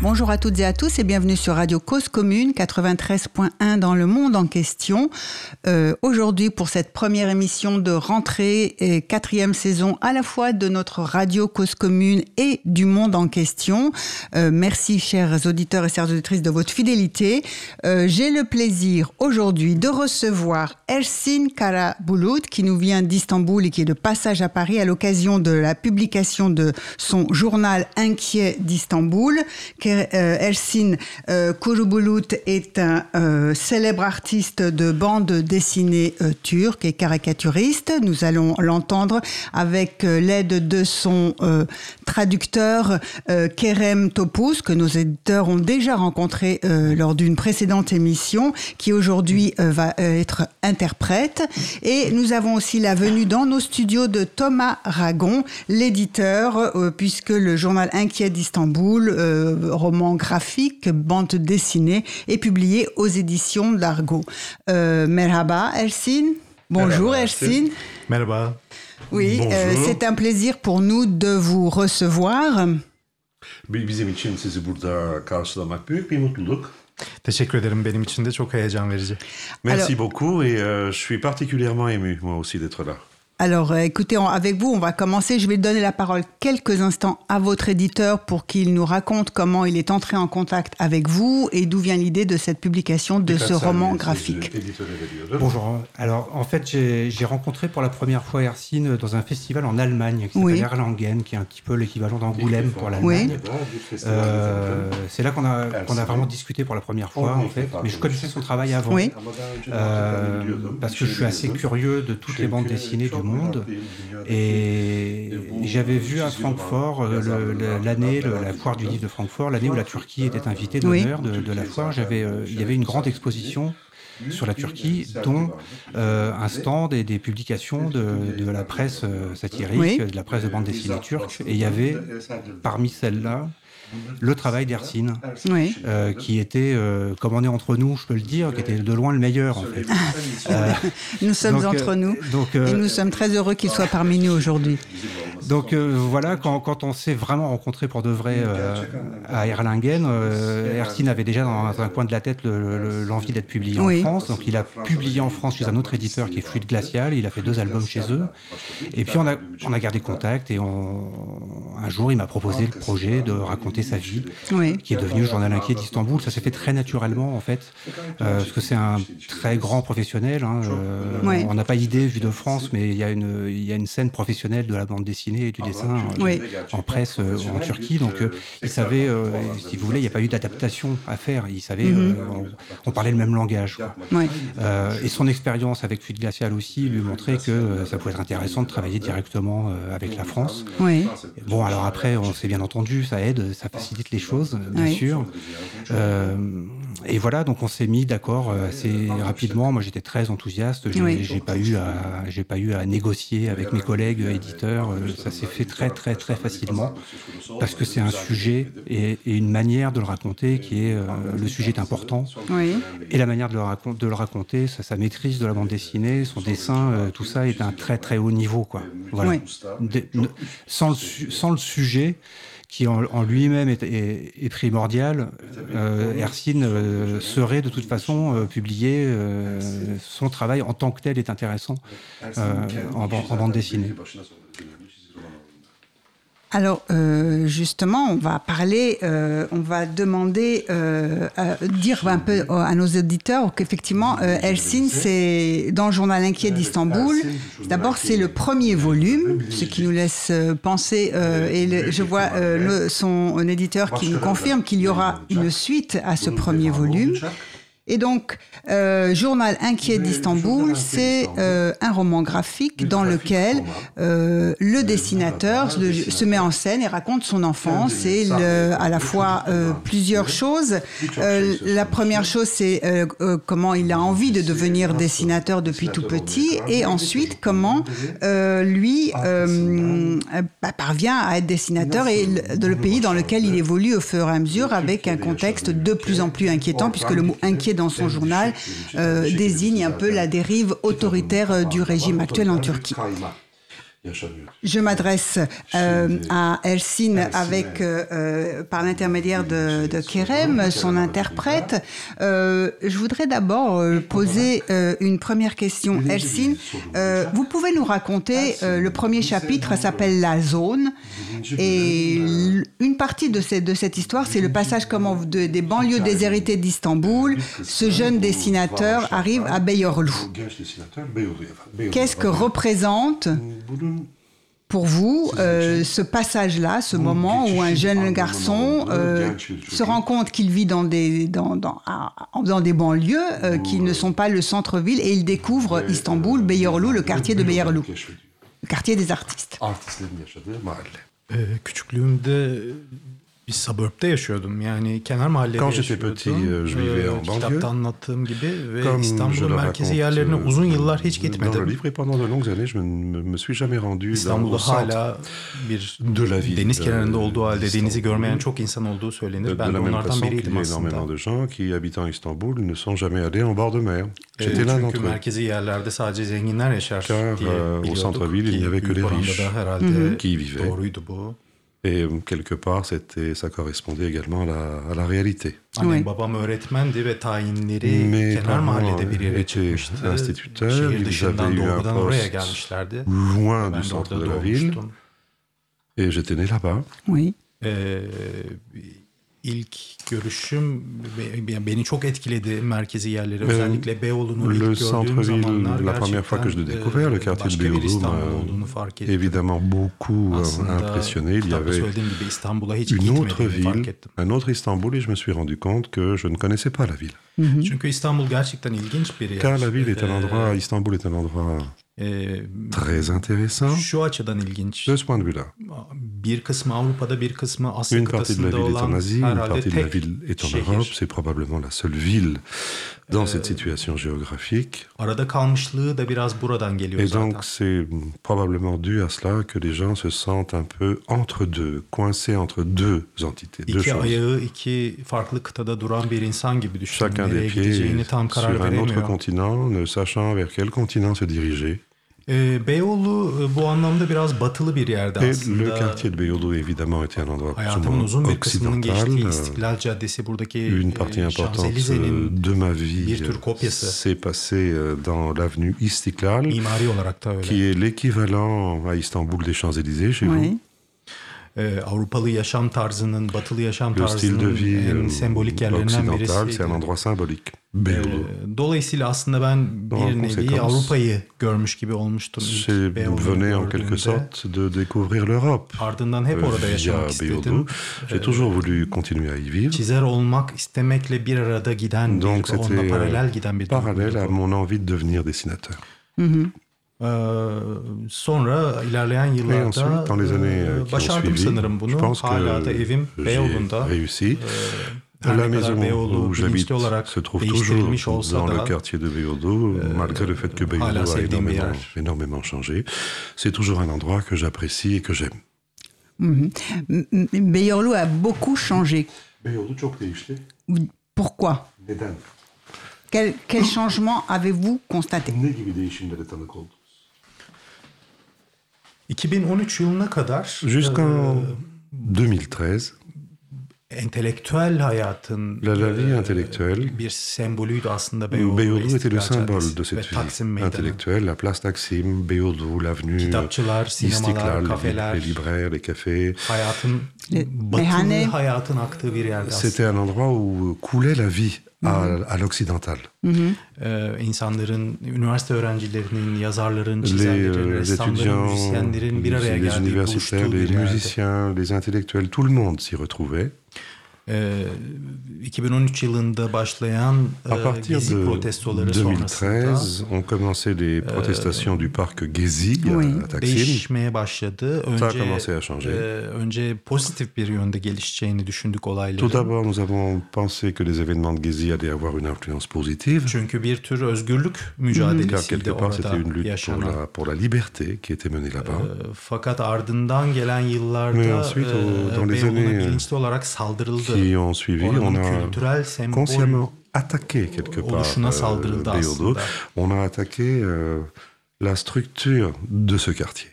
Bonjour à toutes et à tous et bienvenue sur Radio Cause Commune 93.1 dans le monde en question. Euh, Aujourd'hui pour cette première émission de rentrée et quatrième saison à la fois de notre Radio Cause Commune et du monde en question. Euh, merci chers auditeurs et chères auditrices de votre fidélité. Euh, J'ai le plaisir aujourd'hui de recevoir Ersin Karabulut qui nous vient d'Istanbul et qui est de passage à Paris à l'occasion de la publication de son journal Inquiet d'Istanbul euh, Ersin euh, Kurubulut est un euh, célèbre artiste de bande dessinée turque et caricaturiste. Nous allons l'entendre avec l'aide de son traducteur Kerem Topuz, que nos éditeurs ont déjà rencontré lors d'une précédente émission, qui aujourd'hui va être interprète. Et nous avons aussi la venue dans nos studios de Thomas Ragon, l'éditeur, puisque le journal Inquiet d'Istanbul, euh, roman graphique, bande dessinée, est publié aux éditions d'Argo. Euh, merhaba Ersin. Bonjour Merhaba, Ersin. Merhaba. Oui, Bonjour. euh, c'est un plaisir pour nous de vous recevoir. Bi- Bizim için sizi burada karşılamak büyük bir mutluluk. Teşekkür ederim. Benim için de çok heyecan verici. Merci Alors- beaucoup et euh, je suis particulièrement ému, moi aussi, d'être là. Alors, euh, écoutez, on- avec vous, on va commencer. Je vais donner la parole quelques instants à votre éditeur pour qu'il nous raconte comment il est entré en contact avec vous et d'où vient l'idée de cette publication de ce roman graphique. Bonjour. Alors, en fait, j'ai rencontré pour la première fois Ersin dans un festival en Allemagne qui s'appelle Oui. Erlangen, qui est un petit peu l'équivalent d'Angoulême pour l'Allemagne. Euh, c'est là qu'on a, vraiment discuté pour la première fois, en fait. Mais je connaissais son travail avant. Oui. Euh, parce que je suis assez curieux de toutes les bandes dessinées du monde. Et j'avais vu à Francfort euh, l'année, la foire du livre de Francfort, l'année où la Turquie était invitée d'honneur de, de la foire. J'avais, euh, il y avait une grande exposition sur la Turquie, dont euh, un stand et des publications de, de la presse satirique, Oui. de la presse de bande dessinée turque. Et il y avait, parmi celles-là, le travail d'Ersin, Oui. euh, qui était, euh, comme on est entre nous, je peux le dire, qui était de loin le meilleur, en fait. Euh, Nous sommes donc, entre nous donc, et nous sommes très heureux qu'il soit parmi nous aujourd'hui. Donc voilà, quand, quand on s'est vraiment rencontré pour de vrai à Erlangen, euh, Ersin avait déjà dans un coin de la tête le- le- l'envie d'être publié Oui. en France. Donc il a publié en France chez un autre éditeur qui est Fluide Glacial. Il a fait deux albums chez eux. Et puis on a, on a gardé contact et on- un jour il m'a proposé le projet de raconter sa vie, Oui. qui est devenu le journal inquiet d'Istanbul. Ça s'est fait très naturellement en fait, euh, parce que c'est un très grand professionnel. hein, euh, Oui. On n'a pas idée vu de France, mais il y, a une, il y a une scène professionnelle de la bande dessinée et du dessin euh, Oui. en presse euh, en Turquie. Donc euh, il savait, euh, si vous voulez, il n'y a pas eu d'adaptation à faire. Il savait, euh, on, on parlait le même langage. quoi. Oui. Euh, et son expérience avec Fluide Glacial aussi lui montrait que ça pouvait être intéressant de travailler directement avec la France. Oui. Bon, alors après, on s'est bien entendu, ça aide, ça facilite les choses, bien Oui. sûr. Euh, et voilà, donc on s'est mis d'accord euh, assez rapidement. Moi, j'étais très enthousiaste. J'ai Oui. pas eu à, j'ai pas eu à négocier avec mes collègues éditeurs. Euh, Ça s'est fait très, très, très facilement parce que c'est un sujet et, et une manière de le raconter qui est euh, le sujet est important. Oui. Et la manière de le, racon- de le raconter, sa, sa maîtrise de la bande dessinée, son dessin, euh, tout ça est un très très haut niveau. Quoi. Voilà. De- le, sans le sujet, qui en, en lui-même est, est- est primordial, euh, Ersin euh, serait de toute façon euh, publié, euh, son travail en tant que tel est intéressant euh, en, en bande dessinée. Alors euh, justement, on va parler, euh, on va demander, euh, à dire un peu à nos auditeurs qu'effectivement, euh, Helsin, c'est dans le journal inquiet d'Istanbul. D'abord, c'est le premier volume, ce qui nous laisse penser, euh, et le- je vois euh, le- son éditeur qui nous confirme qu'il y aura une suite à ce premier volume. Et donc, euh, Journal inquiet d'Istanbul, c'est euh, un roman graphique dans lequel euh, le dessinateur se met en scène et raconte son enfance et le- à la fois plusieurs choses. La première chose, c'est comment il a envie de devenir dessinateur depuis tout petit et ensuite comment lui bah, parvient à être dessinateur et le, de le pays dans lequel il évolue au fur et à mesure avec un contexte de plus en plus inquiétant puisque le mot inquiet dans son journal, euh, désigne un peu la dérive autoritaire euh, du régime actuel en Turquie. Je m'adresse euh, à Elsin avec, euh, euh, par l'intermédiaire de, de, Kerem, son interprète. Euh, je voudrais d'abord poser une première question. Elsin, vous pouvez nous raconter, le premier chapitre s'appelle La zone. Et une partie de, cette, de cette histoire, c'est le passage comment de, des banlieues déshéritées d'Istanbul. Ce jeune dessinateur arrive à Beyorlu. Qu'est-ce que représente pour vous, euh, ce passage-là, ce moment où un jeune garçon euh, se rend compte qu'il vit dans des, dans, dans, dans des banlieues euh, qui ne sont pas le centre-ville et il découvre Istanbul, Beyoğlu, le quartier de Beyoğlu, le quartier des artistes. Bir suburb'da yaşıyordum. Yani kenar mahallede Quand j'étais petit, yaşıyordum. je vivais en banlieue. Kitapta anlattığım gibi ve Comme İstanbul'un merkezi yerlerine euh, uzun yıllar hiç dans le livre et pendant de longues années, je ne me suis jamais rendu İstanbul'da hala bir de la ville. deniz kenarında euh, olduğu halde denizi d'Istanbul. görmeyen çok insan olduğu De, söylenir. Ben de onlardan biriydim aslında. énormément de gens qui, habitant Istanbul, ne sont jamais allés en bord de mer. J'étais l'un çünkü d'entre eux. merkezi yerlerde sadece zenginler yaşar Car, diye euh, au centre-ville, il n'y avait que les riches herhalde qui y vivaient. doğruydu bu. Et euh, quelque part, c'était, ça correspondait également à la, à la réalité. Annem Oui. babam öğretmendi ve tayinleri Mes kenar parents mahallede bir yere étaient çıkmıştı. instituteurs, Şehir ils dışından avaient eu un doğrudan oraya poste gelmişlerdi. Loin Ben du de centre de la ville. Et j'étais né là-bas. Oui. Ee, ilk görüşüm be- beni çok etkiledi merkezi yerleri. Özellikle Beyoğlu'nu le ilk gördüğüm centre-ville, zamanlar la première fois que je découvert, le e, quartier de Beyoğlu İstanbul m'a fark ettim. évidemment beaucoup euh, impressionné. Il y avait une autre ville, un autre Istanbul, et je me suis rendu compte que je ne connaissais pas la ville. Car la ville est un endroit, Istanbul est un endroit très intéressant şu açıdan ilginç. de ce point de vue-là. Bir kısmı Avrupa'da bir kısmı Asya Une partie de la ville est en Asie, une partie de la ville est en şehir. Europe. C'est probablement la seule ville dans cette situation géographique. Arada kalmışlığı da biraz buradan geliyor Et zaten. donc, c'est probablement dû à cela que les gens se sentent un peu entre deux, coincés entre deux entités, deux İki choses. ayağı iki farklı kıtada duran bir insan gibi düşünün. Chacun des pieds sur un autre continent, ne sachant vers quel continent se diriger. Ee, Beyoğlu e, bu anlamda biraz batılı bir yerde Et le quartier de Beyoğlu, évidemment, était un endroit Hayatımın moins uzun bir kısmının occidental. geçtiği İstiklal Caddesi buradaki Une partie e, importante Şanzelize'nin de ma vie bir tür kopyası. s'est passée dans l'avenue Istiklal, mimari olarak da öyle. qui est l'équivalent à Istanbul des Champs-Élysées chez vous. Oui. Ee, Avrupalı yaşam tarzının, batılı yaşam Le tarzının vie en sembolik yerlerinden birisi. Ee, Dolayısıyla aslında ben bir nevi Avrupa'yı görmüş gibi olmuştum. venais en quelque sorte de découvrir l'Europe. Ardından hep euh, orada yaşamak istedim. J'ai toujours voulu continuer à y vivre. Çizer olmak istemekle bir arada giden Donc bir, onunla paralel euh, giden bir parallèle duyguydu à bu. mon envie de devenir dessinateur. Ee, sonra ilerleyen Et yıllarda ensuite, dans les années e, euh, qui ont başardım suivi, sanırım bunu. je pense Hala da que evim Beyoğlu'nda. réussi. Her La maison Beyoğlu où j'habite olarak se trouve toujours dans le quartier de Beyoğlu, malgré le fait que Beyoğlu hala a énormément, changé. C'est toujours un endroit que j'apprécie et que j'aime. M- M- Beyoğlu a beaucoup changé. Beyoğlu çok değişti. Pourquoi? Neden? Quel, quel changement avez-vous constaté? Ne gibi değişimlere tanık oldunuz? 2013 yılına kadar Jusqu'en e, 2013, entelektüel hayatın La- la vie e, intellectuelle. bir sembolüydü aslında Beyoğlu. Beyoğlu était le symbole de cette Taksim vie intellectuelle. La place Taksim, Beyoğlu, l'avenue Kitapçılar, sinemalar, Istiklal, kafeler. les libraires, les cafés. Hayatın Le- batılı meyhane. hayatın aktığı bir yerde aslında. C'était un endroit où coulait la vie à, à l'occidental. Ee, insanların, üniversite öğrencilerinin, yazarların, Les, çizerlerin, euh, les ressamların, étudiants, müzisyenlerin bir araya les, universitaires, les musiciens, les intellectuels, tout le monde s'y retrouvait. Ee, 2013 yılında başlayan À e, partir gezi de protestoları sonrasında 2013, ont commencé les protestations du parc Gezi Oui. à Taksim. değişmeye başladı. Ça a Önce commencé à changer. e, önce pozitif bir yönde gelişeceğini düşündük Tout olayların. d'abord, nous avons pensé que les événements de Gezi allaient avoir une influence positive, Çünkü bir tür özgürlük mücadelesiydi quelque part, c'était orada une lutte pour yaşanan. la, pour la liberté qui était menée là-bas. E, Fakat ardından gelen yıllarda Mais ensuite, e, dans les Beyoğlu'na années, bilinçli olarak saldırıldı. Qui ont suivi, on a consciemment attaqué quelque part euh. On a attaqué euh, la structure de ce quartier.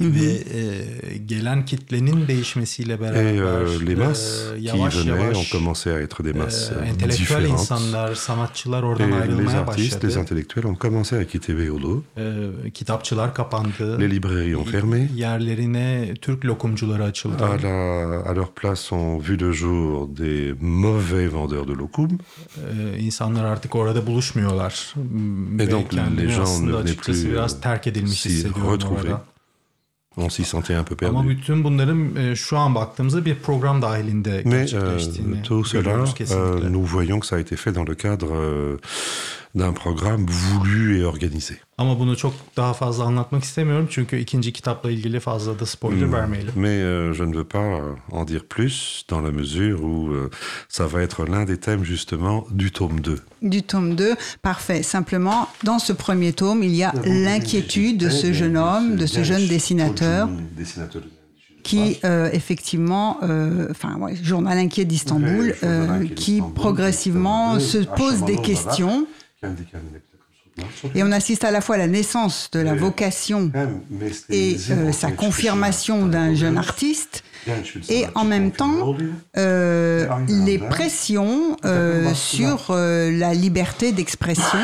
Ve e, gelen kitlenin değişmesiyle Et beraber les e, masses qui yavaş venaient ont yavaş commencé à être des masses e, entelektüel insanlar, sanatçılar Et oradan les ayrılmaya artistes, les başladı. intellectuels ont commencé à quitter Beyoğlu. E, kitapçılar kapandı. Les librairies ont fermé. Yerlerine Türk lokumcuları açıldı. À, la, à leur place ont vu le jour des mauvais vendeurs de lokum. E, insanlar artık orada buluşmuyorlar. Et Ve donc, les gens ne venaient plus, biraz terk edilmiş s'y hissediyorum orada. On s'y sentait un peu Ama perdu. bütün bunların e, şu an baktığımızda bir program dahilinde Mais euh, tout cela, euh, nous voyons que ça a été fait dans le cadre euh, d'un programme voulu et organisé. Ama bunu çok daha fazla anlatmak istemiyorum çünkü ikinci kitapla ilgili fazla da spoiler vermeyelim. Mais euh, je ne veux pas euh, en dire plus dans la mesure où euh, ça va être l'un des thèmes justement du tome 2. Du tome 2, parfait. Simplement, dans ce premier tome, il y a l'inquiétude de ce jeune homme, de ce jeune dessinateur, qui euh, effectivement, euh, enfin, ouais, journal inquiet d'Istanbul, euh, qui progressivement se pose des questions. Et on assiste à la fois à la naissance de la vocation et euh, sa confirmation d'un jeune artiste, et en même temps euh, les pressions euh, sur la liberté d'expression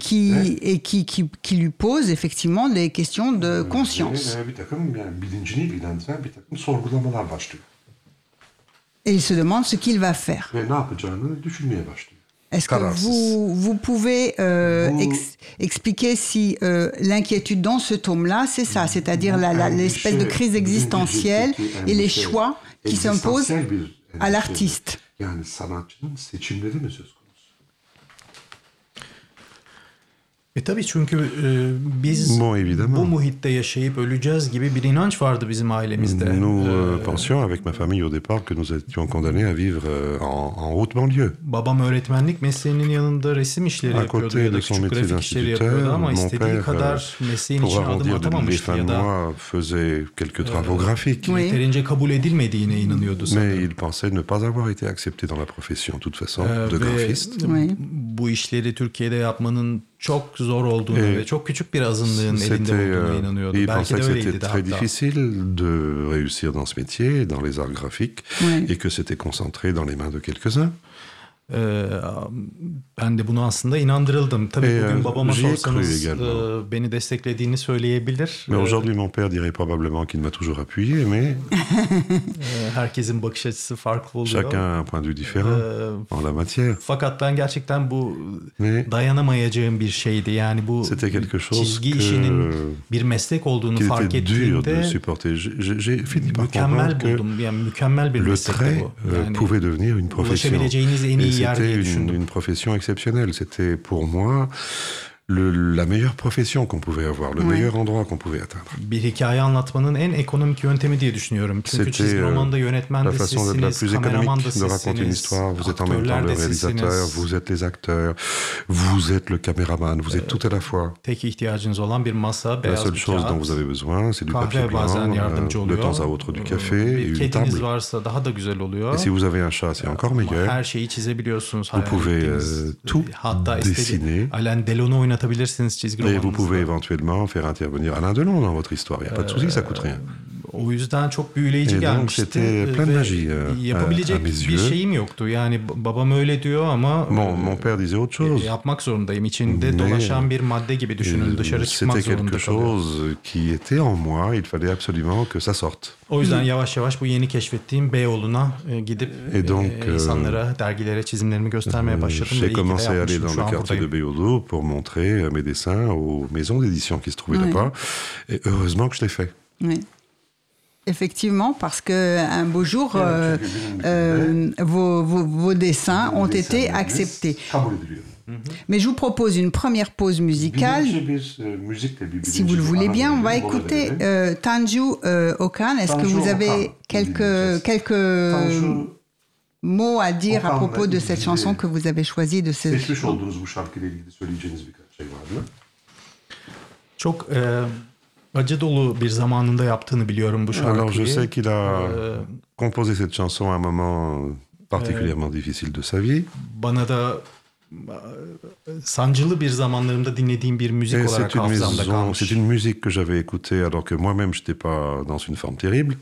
qui, et qui, qui, qui lui pose effectivement des questions de conscience. Bir takım yani bilincini ilgilendiren bir takım sorgulamalar başlıyor. Et il se demande ce qu'il va faire. Düşünmeye başlıyor. Est-ce que vous, vous pouvez euh, ex- expliquer si euh, l'inquiétude dans ce tome-là, c'est ça, c'est-à-dire l'espèce de crise existentielle et les choix qui s'imposent à l'artiste E tabii çünkü e, biz Bon, évidemment. bu muhitte yaşayıp öleceğiz gibi bir inanç vardı bizim ailemizde. Nous E, euh, pensions avec ma famille au départ que nous étions condamnés à vivre euh, en, en haute banlieue. babam öğretmenlik mesleğinin yanında resim işleri À yapıyordu côté ya da de son küçük grafik işleri yapıyordu ama istediği père, kadar mesleğin Pour içine adım atamamıştı ya da faisait quelques travaux graphiques. Oui. yeterince kabul edilmediğine inanıyordu Mais sanırım. il pensait ne pas avoir été accepté dans la profession, de toute façon, Ee, de ve graphiste. Oui. bu işleri Türkiye'de yapmanın çok zor olduğunu Ee, ve çok küçük bir azınlığın elinde C'était, olduğuna euh, inanıyordu. il Belki pensait de que öyleydi très hatta. difficile de réussir dans ce métier, dans les arts graphiques, Oui. et que c'était concentré dans les mains de quelques-uns. Ee, ben de bunu aslında inandırıldım. Tabii Ee, bugün babama sorsanız e, beni desteklediğini söyleyebilir. Mais Ee, aujourd'hui, mon père dirait probablement qu'il m'a toujours appuyé, mais e, herkesin bakış açısı farklı oluyor. chacun un point de vue différent Ee, en la matière. fakat ben gerçekten bu Mais dayanamayacağım bir şeydi. Yani bu çizgi işinin bir meslek olduğunu fark ettiğimde mükemmel buldum. Yani mükemmel bir le meslekti bu. euh, Yani pouvait devenir une profession. ulaşabileceğiniz en iyi c'était une profession exceptionnelle. C'était pour moi le- la meilleure profession qu'on pouvait avoir, le meilleur endroit qu'on pouvait atteindre. bir hikaye anlatmanın en ekonomik yöntemi diye düşünüyorum. Çünkü C'était çizgi euh, romanda yönetmen la de plus kameraman da économique de raconter une sizsiniz, histoire. Vous êtes en même temps le réalisateur, vous êtes les acteurs, vous êtes le caméraman, vous êtes tout à la fois. Tek ihtiyacınız olan bir masa, La seule chose dont vous avez besoin, c'est du papier blanc, euh, de temps à autre du Ee, café et une kediniz table. varsa daha da güzel oluyor. Et si vous avez un chat, c'est encore meilleur. Her şeyi çizebiliyorsunuz. Vous pouvez, euh, tout dessiner. istediğiniz Alain Delon'u çizgi Et vous pouvez éventuellement faire intervenir Alain Delon dans votre histoire. Il n'y a pas de souci, ça coûte rien. O yüzden çok büyüleyici donc, gelmişti. Ve Yapabilecek bir şeyim yoktu. Yani babam öyle diyor ama Mon, e, mon père disait autre e, chose. yapmak zorundayım. İçinde Mais- dolaşan bir madde gibi düşünün. Et Dışarı çıkmak zorunda chose qui était en moi. Il fallait absolument que ça sorte. O yüzden yavaş yavaş bu yeni keşfettiğim Beyoğlu'na e, gidip Et donc, e, euh, insanlara, dergilere çizimlerimi göstermeye başladım. J'ai commencé à aller dans le quartier de. Beyoğlu pour montrer mes dessins aux maisons d'édition qui se trouvaient là-bas. Et heureusement que je l'ai fait. Oui. Effectivement, parce que un beau jour, euh, euh, vos, vos- vos dessins ont été acceptés. Mais je vous propose une première pause musicale. Si vous le voulez bien, on va écouter euh, Tanju euh, Okan. Est-ce que vous avez quelques, quelques mots à dire à propos de cette chanson que vous avez choisie de ce... Çok acı dolu bir zamanında yaptığını biliyorum bu şarkıyı. Alors je sais qu'il a Ee, composé cette chanson à un moment particulièrement difficile de sa vie. bana da sancılı bir zamanlarımda dinlediğim bir müzik Et olarak c'est une, hafızamda maison, kalmış. c'est une musique que j'avais écoutée alors que moi-même je n'étais pas dans une forme terrible.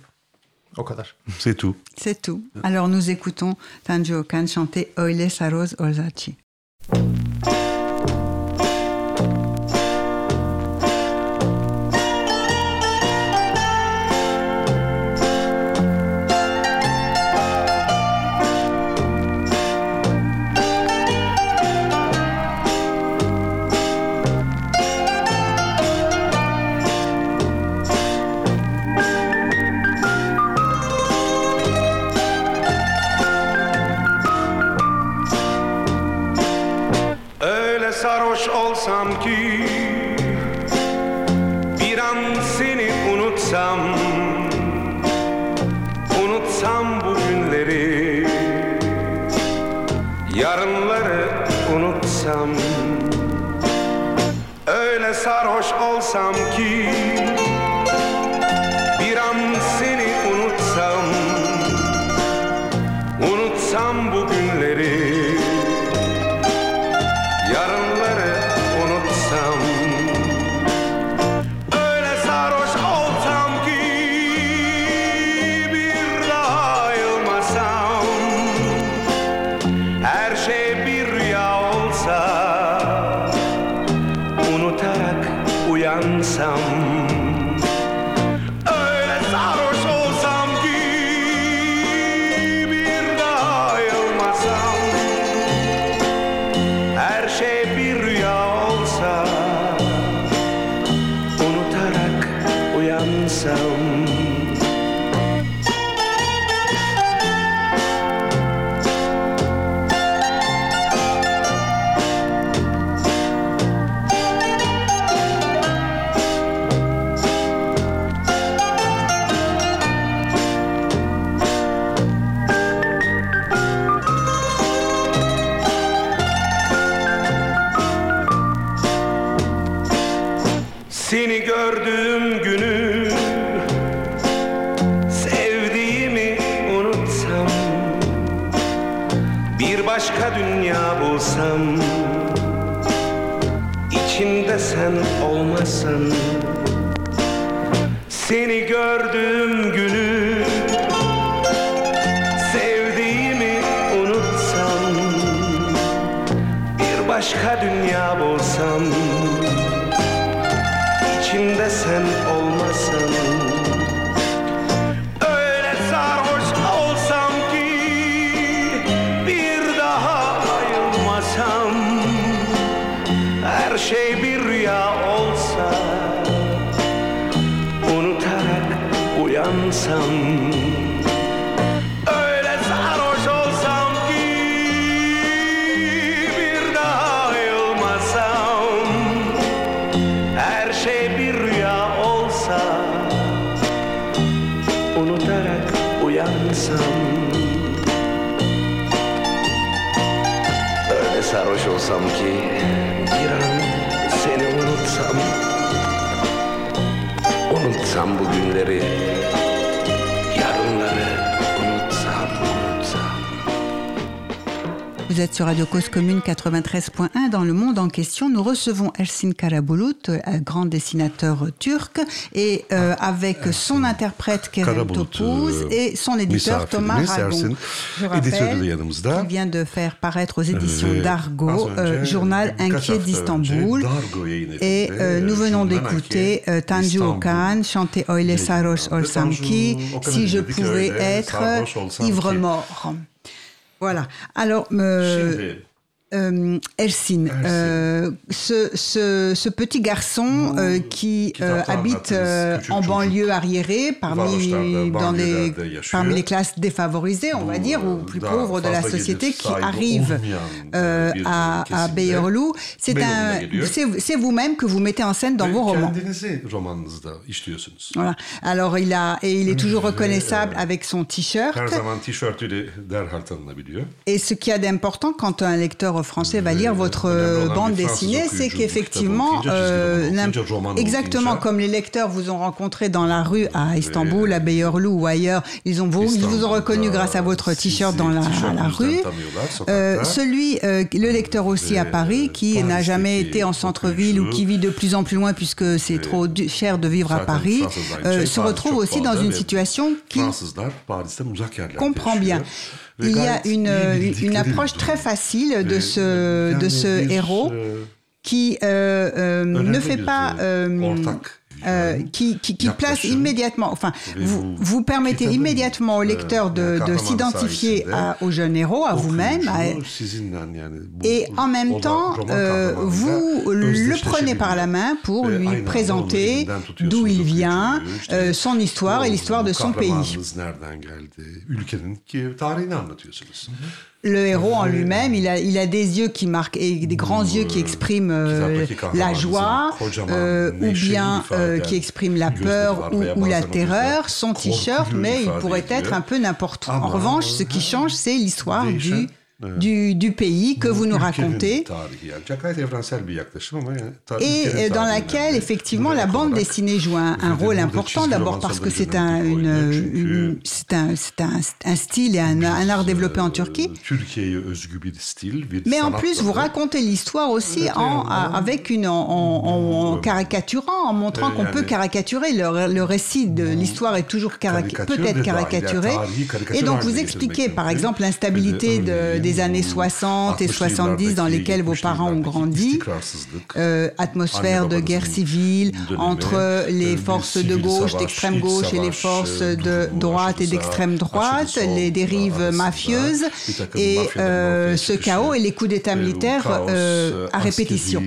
O kadar. C'est tout. C'est tout. Alors nous écoutons Tanju Okan chanter Oile Saroz Olzachi. Öyle dünya bulsam içinde sen olmasan Seni gördüğüm günü Vous êtes sur Radio Cause Commune 93.1 dans le monde en question. Nous recevons Ersin Karabulut, un grand dessinateur turc, et euh, avec son interprète Kerem Topuz euh, et son éditeur Thomas Ragon. Je rappelle qu'il vient de faire paraître aux éditions d'Argo, euh, journal inquiet d'Istanbul. Et euh, nous venons d'écouter euh, Tanju. Okan chanter Oile Saroş Tanju Olsamki, si je pouvais être ivre mort. Voilà. Alors, euh, Şimdi euh, Ersin, euh, ce, ce, ce petit garçon euh, qui euh, habite en banlieue arriérée, parmi, dans les, parmi classes défavorisées, on va dire, ou plus pauvres de la société, qui arrive bir à, à Beyoğlu. C'est Beyoğlu'na un, geliyor. c'est c'est vous-même que vous mettez en scène dans vos romans. Voilà. Alors il a et il est toujours reconnaissable avec son t-shirt. Et ce qu'il y a d'important quand un lecteur lecteur français va lire votre euh, bande dessinée, c'est qu'effectivement, euh, exactement comme les lecteurs vous ont rencontré dans la rue à Istanbul, à Beyoğlu ou ailleurs, ils, ont vous, ils vous ont reconnu grâce à votre t-shirt dans la, la rue. Euh, celui, euh, le lecteur aussi à Paris, qui n'a jamais été en centre-ville ou qui vit de plus en plus loin puisque c'est trop cher de vivre à Paris, euh, se retrouve aussi dans une situation qui comprend bien. Il y a une, une approche très facile de ce, de ce héros qui ne fait pas euh, qui, qui, qui place immédiatement, enfin, vous, vous permettez immédiatement au lecteur de, de s'identifier au jeune héros, à vous-même, et en même temps, euh, vous le prenez par la main pour lui présenter d'où il vient, euh, son histoire et l'histoire de son pays le héros en lui-même, il a, il a des yeux qui marquent et des grands yeux qui expriment euh, la joie, euh, ou bien euh, qui expriment la peur ou, ou la terreur. Son t-shirt, mais il pourrait être un peu n'importe où. En revanche, ce qui change, c'est l'histoire du du, du, pays que vous nous racontez. Et dans laquelle effectivement la bande dessinée joue un, un rôle important d'abord parce que c'est un, une, une, un, un, un, style et un, art développé en Turquie. Mais en plus vous racontez l'histoire aussi en, avec une, en, en, en, caricaturant en montrant qu'on peut caricaturer. Le, le récit de l'histoire est toujours peut être caricaturé. Et donc vous expliquez par exemple l'instabilité de des années 60 et 70 dans lesquelles vos parents ont grandi, euh, atmosphère de guerre civile entre les forces de gauche, d'extrême gauche et les forces de droite et d'extrême droite, les dérives mafieuses et euh, ce chaos et les coups d'État militaires euh, à répétition.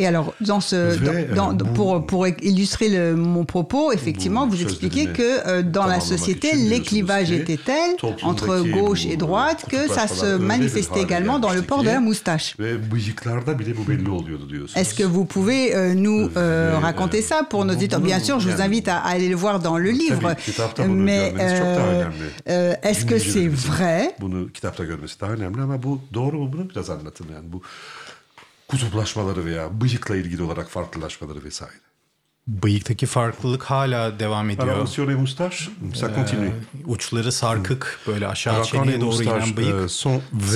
Et alors, dans ce, dans, dans, pour, pour illustrer le, mon propos, effectivement, vous expliquez que euh, dans la société, les clivages étaient tels entre gauche et droite que ça se manifestait également dans le port de la moustache. Est-ce que vous pouvez euh, nous euh, raconter ça pour nos éditeurs Bien sûr, je vous invite à, aller le voir dans le livre. Mais est-ce que c'est vrai kutuplaşmaları veya bıyıkla ilgili olarak farklılaşmaları vesaire. Bıyıktaki farklılık hala devam ediyor. Les moustaches, ça continue. Ee, uçları sarkık böyle aşağı Alors, çeneye doğru inen bıyık euh,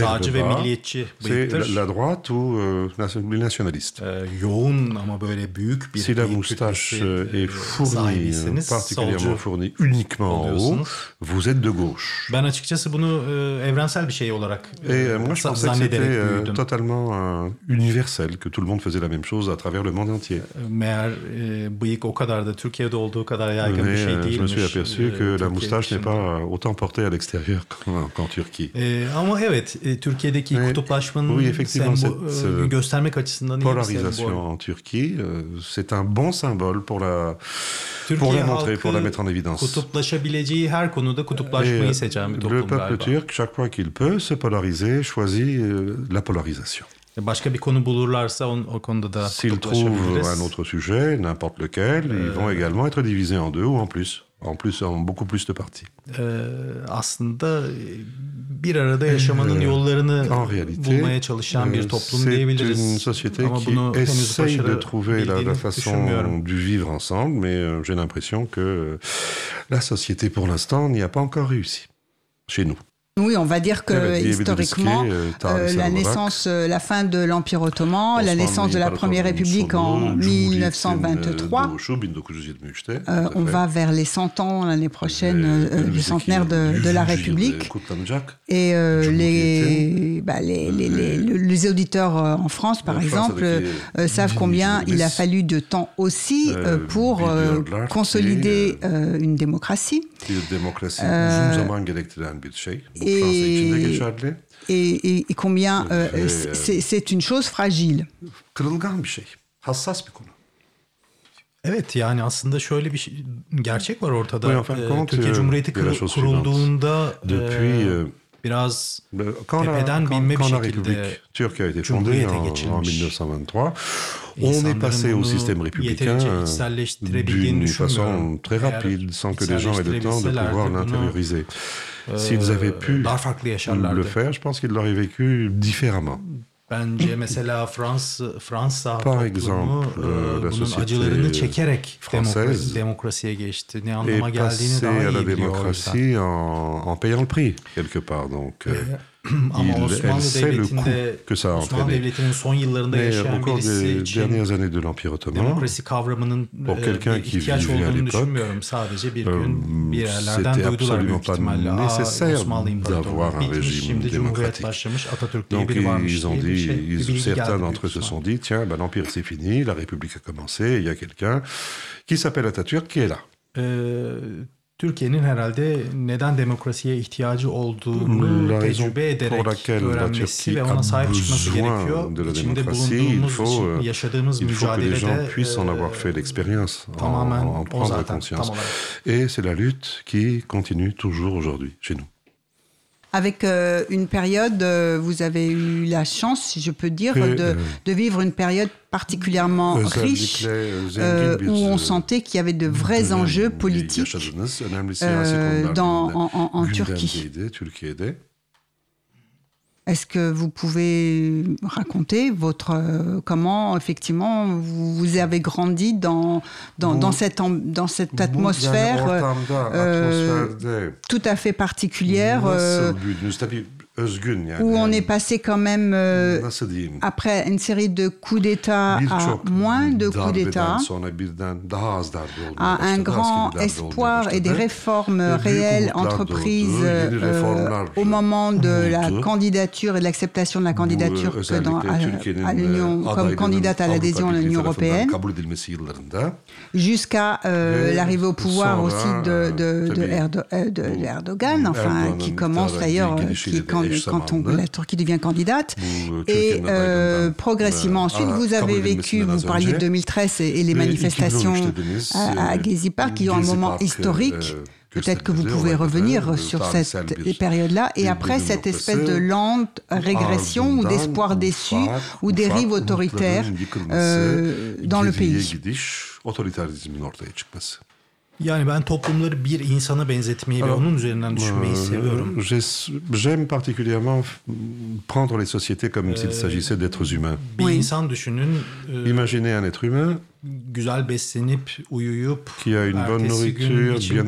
sağcı ve milliyetçi bıyıktır. La droite ou euh, nationaliste. Ee, yoğun ama böyle büyük bir Si la moustache euh, est fournie, particulièrement fournie uniquement en haut, vous êtes de gauche. Ben açıkçası bunu e, evrensel bir şey olarak Et euh, moi je c'était euh, totalement euh, universel, que tout le monde faisait la même chose à travers le monde entier. Meğer e, bıyık o kadar da Türkiye'de olduğu kadar yaygın bir şey değilmiş. Je me suis aperçu que la moustache n'est pas autant portée à l'extérieur qu'en Turquie. E, ama evet, e, Türkiye'deki Mais, kutuplaşmanın oui, effectivement, sembo, cette, göstermek açısından polarisation en Turquie, c'est un bon symbole pour la Türkiye pour la montrer, pour la mettre en évidence. kutuplaşabileceği her konuda kutuplaşmayı seçen bir toplum Le peuple turc, chaque fois qu'il peut se polariser, choisit la polarisation. Başka bir konu bulurlarsa on, o konuda da S'ils trouvent un autre sujet, n'importe lequel, euh... ils vont également être divisés en deux ou en plus. En plus, en beaucoup plus de parties. Aslında bir arada yaşamanın yollarını réalité, bulmaya çalışan bir toplum diyebiliriz. C'est une société Ama qui essaye de trouver la, la façon du vivre ensemble, mais euh, j'ai l'impression que la société, pour l'instant, n'y a pas encore réussi. Chez nous. Oui, on va dire que historiquement, euh, la naissance, euh, la fin de l'Empire ottoman, la naissance de la Première République en 1923, euh, on va vers les 100 ans l'année prochaine, euh, du centenaire de, la République. Et les, bah, les, les, les, les, auditeurs en France, par exemple, savent combien il a fallu de temps aussi pour consolider une démocratie. Et, et, et, combien euh, c'est une chose fragile. Evet yani aslında şöyle bir şey, gerçek var ortada. Oui, enfin, ee, Türkiye Cumhuriyeti kurulduğunda depuis, biraz quand tepeden la, binme quand, bir şekilde turque a été fondée en, en 1923, on est passé au système républicain d'une façon très rapide, sans que les gens aient le temps de pouvoir l'intérioriser. S'ils avaient pu le faire, je pense qu'ils l'auraient vécu différemment. Bence mesela Frans Fransa Par exemple, e, bunun acılarını çekerek demokrasi, demokrasiye geçti. Ne anlama geldiğini daha iyi biliyor. démocratie en, en payant le prix quelque part. Donc, euh, Ama Osmanlı Devleti'nde, que ça a Osmanlı Devleti'nin son yıllarında Mais yaşayan au cours des için dernières années de l'Empire ottoman, pour e, quelqu'un qui vivait à l'époque, euh, c'était absolument pas nécessaire d'avoir un régime démocratique. Donc ils ont dit, ils, certains d'entre eux se sont dit, tiens, ben, l'Empire c'est fini, la République a commencé, il y a quelqu'un qui s'appelle Atatürk qui est là. Türkiye'nin herhalde neden demokrasiye ihtiyacı olduğunu La tecrübe ederek öğrenmesi ve ona sahip çıkması gerekiyor. İçinde il bulunduğumuz, faut, için, euh, yaşadığımız Il faut que les gens mücadelede puissent en avoir fait l'expérience, en, prendre conscience. Et c'est la lutte qui continue toujours aujourd'hui chez nous. Avec euh, une période, euh, vous avez eu la chance, si je peux dire, de, euh, de vivre une période particulièrement riche, où on sentait qu'il y avait de vrais enjeux politiques dans, en Turquie. Est-ce que vous pouvez raconter votre euh, comment effectivement vous, vous avez grandi dans dans, cette dans atmosphère euh, euh, tout à fait particulière euh, özgün yani. où on est passé quand même euh, Nasıl diyeyim? après une série de coups d'État à moins de coups d'État à un grand espoir et des réformes réelles entreprises euh, au moment de la candidature et de l'acceptation de la candidature que dans, à, à l'Union e, comme candidate à l'adhésion à l'Union européenne jusqu'à euh, l'arrivée au pouvoir aussi de, de, de, tabii, Erdo- euh, de bu Erdogan, enfin, qui commence d'ailleurs, euh, qui, quand, eş quand on- zamanlı. la Turquie devient candidate. Et euh, progressivement, e, ensuite, vous avez vécu, vous parliez de önce 2013 et, et les manifestations 2013 dediniz, à, à e, Gezi Park, qui ont un moment historique. e, Peut-être que vous pouvez revenir e, sur cette période-là. Et après, cette espèce de lente régression ou d'espoir déçu ou dérive autoritaire euh, dans le pays. Gidiş, otoriterizmin ortaya çıkması. Yani ben toplumları bir insana benzetmeyi ve Alors, onun üzerinden düşünmeyi Euh, seviyorum. j'ai- J'aime particulièrement prendre les sociétés comme s'il s'agissait d'êtres humains. Bir Oui. insan düşünün e, Imaginez un être humain güzel beslenip uyuyup qui a une bonne nourriture, bien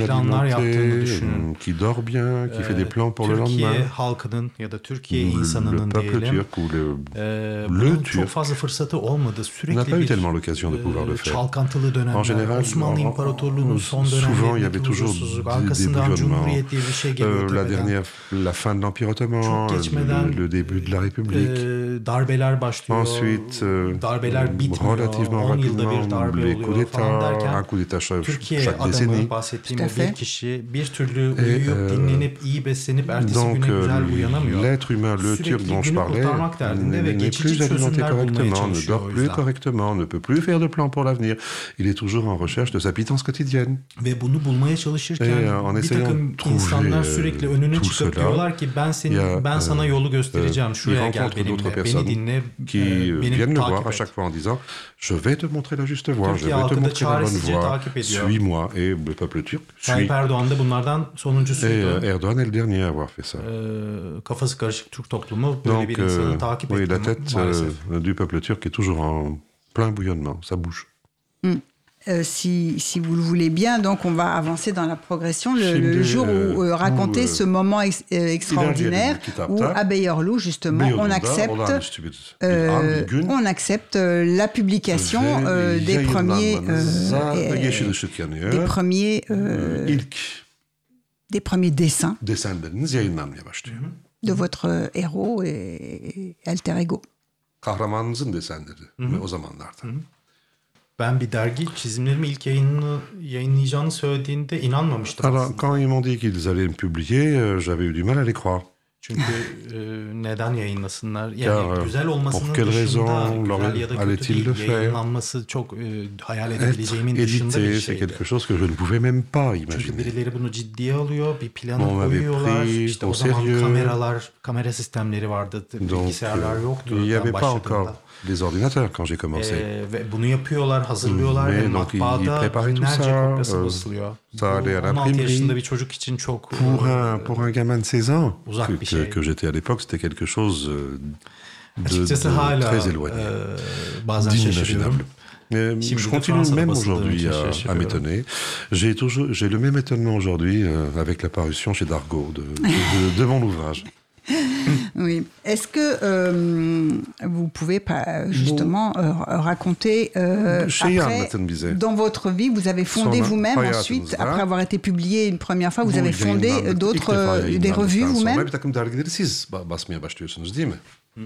qui dort bien, qui fait des plans pour le Türkiye lendemain. halkının ya da Türkiye Le, insanının le peuple diyelim turc ou le, e, le bunun Türk çok fazla fırsatı olmadı. n'a Sürekli pas eu tellement l'occasion de pouvoir le e, faire. çalkantılı En général, Osmanlı en- İmparatorluğu'nun son souvent, il y avait toujours des- des arkasından bouillonnements. Cumhuriyet diye bir şey geliyor Euh, la dernière, la fin de l'Empire ottoman, geçmeden, le, le début de la République. e, darbeler başlıyor. Ensuite, euh, darbeler bitmiyor. relativement 10 yılda bir rapidement, darbe les oluyor coups falan d'État, derken un coup d'État chaque, Türkiye adamı décennie. bahsettiğim o bir fait. kişi bir türlü Et, uyuyup dinlenip iyi beslenip ertesi Donc, güne euh, güzel uyanamıyor. l'être humain, le Türk dont je parlais, n'est plus alimenté correctement, ne dort plus correctement, ne peut plus faire de plan pour l'avenir. Il est toujours en recherche de sa pitance quotidienne. Ve bunu bulmaya çalışırken Et, euh, en bir essayant takım de trouver, insanlar sürekli önüne tout çıkıp cela, diyorlar ki ben seni il y a, ben sana yolu göstereceğim. Şuraya il gel rencontre d'autres benimle. Beni personnes dinle. qui euh, viennent le voir à chaque fois en disant Je vais te montrer la juste voie, je Türkiye vais te montrer la bonne voie. Suis-moi. Et le peuple turc suit. Tayyip Erdoğan da bunlardan Et sonuncusuydu. euh, Erdogan est le dernier à avoir fait ça. Ee, kafası karışık Türk toplumu böyle Donc, bir insanı euh, takip oui, etti la tête maalesef. euh, du peuple turc est toujours en plein bouillonnement, ça bouge. Euh, si, si vous le voulez bien, donc on va avancer dans la progression. Le, jour où euh, euh, raconter où, ce moment ex- euh, extraordinaire où à Beyorlu, justement, on accepte, euh, on accepte la publication euh, des premiers, euh, des premiers, euh, des premiers dessins başlıyor. de votre héros et, alter ego. Kahramanınızın desenleri ve o zamanlarda. Alors, aslında. quand ils m'ont dit qu'ils allaient me publier, euh, j'avais eu du mal à les croire. Çünkü e, neden yayınlasınlar? Yani ya, güzel olmasının dışında güzel ya da kötü değil. Yayınlanması çok e, hayal edebileceğimin dışında bir şeydi. quelque chose que je ne pouvais même pas imaginer. Çünkü birileri bunu ciddiye alıyor, bir plana koyuyorlar. İşte o zaman sérieux. kameralar, kamera sistemleri vardı, bilgisayarlar yoktu. Il y avait pas encore des ordinateurs quand j'ai commencé. Ee, ve bunu yapıyorlar, hazırlıyorlar Mais ve matbaada binlerce kopyası basılıyor? Ça allait à 16 yaşında bir çocuk için çok pour un, pour un gamin de 16 ans que, que j'étais à l'époque, c'était quelque chose euh, de, de très éloigné, e, şaşırıyorum. Euh, je continue même aujourd'hui à, à m'étonner. J'ai toujours, j'ai le même étonnement aujourd'hui euh, avec la parution chez Dargaud de, de, de mon ouvrage. oui. Est-ce que euh, vous pouvez pas justement euh, raconter euh, après, dans votre vie, vous avez fondé vous-même ensuite, après avoir été publié une première fois, vous avez fondé d'autres des revues vous-même Ee,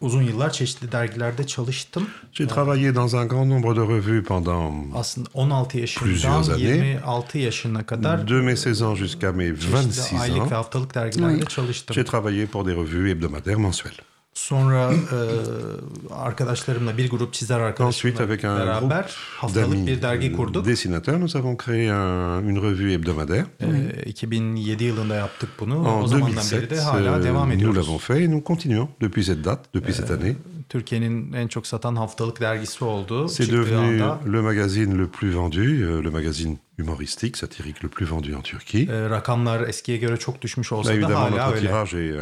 uzun yıllar çeşitli dergilerde çalıştım. J'ai travaillé dans un grand nombre de revues pendant Aslında 16 yaşından 26 yaşına kadar de mes 16 ans jusqu'à mes 26 aylık ans. ve haftalık dergilerde oui. çalıştım. J'ai travaillé pour des revues hebdomadaires mensuelles. Sonra e, arkadaşlarımla bir grup çizer arkadaşlarımla beraber haftalık bir dergi kurduk. Dessinateurs, nous avons créé un, une revue hebdomadaire. E, 2007 yılında yaptık bunu. En o zamandan 2007, beri de hala devam ediyoruz. Nous l'avons fait et nous continuons depuis cette date, depuis e, cette année. Türkiye'nin en çok satan haftalık dergisi oldu. C'est devenu anda. le magazine le plus vendu, euh, le magazine humoristique, satirique le plus vendu en Turquie. E, rakamlar eskiye göre çok düşmüş olsa da hala öyle. Tirage est,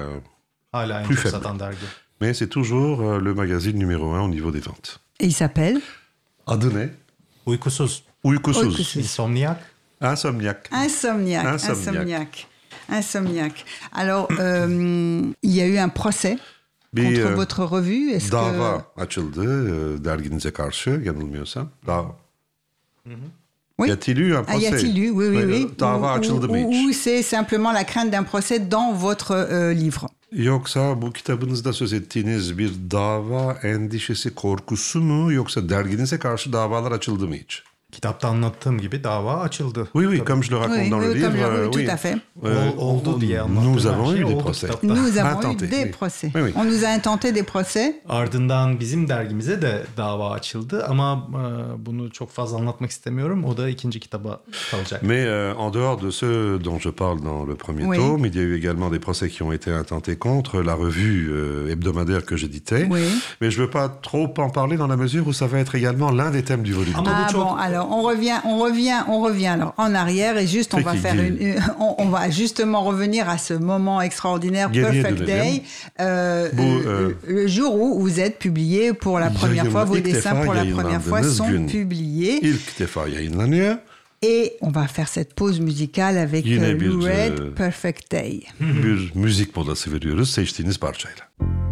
en çok satan dergi. Mais c'est toujours euh, le magazine numéro un au niveau des ventes. Et il s'appelle Adonai. Uykusuz. Uykusuz. Insomniac. Insomniac. Insomniac. Insomniac. Insomniac. Alors, euh, il y a eu un procès contre euh, votre revue. Est-ce dava que... açıldı derginize karşı yanılmıyorsam. Dava. Oui. Y a-t-il eu un procès? Ah, y a-t-il eu? Oui, oui, oui. Dava? Ou c'est simplement la crainte d'un procès dans votre euh, livre? Yoksa bu kitabınızda söz ettiğiniz bir dava endişesi, korkusu mu yoksa derginize karşı davalar açıldı mı hiç? Kitapta anlattığım gibi dava açıldı. Oui, oui, comme je le raconte oui, dans oui, le livre. Oui, tout à fait. Euh, oldu diye anlattığım Nous avons eu des procès. Nous avons eu des procès. Oui, oui. On nous a intenté des procès. Ardından bizim dergimize de dava açıldı ama e, bunu çok fazla anlatmak istemiyorum. O da ikinci kitaba kalacak. Mais euh, en dehors de ceux dont je parle dans le premier oui. tome, il y a eu également des procès qui ont été intentés contre la revue euh, hebdomadaire que j'éditais. Oui. Mais je veux pas trop en parler dans la mesure où ça va être également l'un des thèmes du volume. Ah, bon, alors on revient, on revient, on revient alors en arrière et juste on va faire une, on, on, va justement revenir à ce moment extraordinaire Perfect Day, euh, Bu, euh, le jour où vous êtes publié pour la première fois, vos dessins pour la première fois sont publiés. Et on va faire cette pause musicale avec euh, Lou Red, Perfect Day. Bir müzik molası veriyoruz seçtiğiniz parçayla.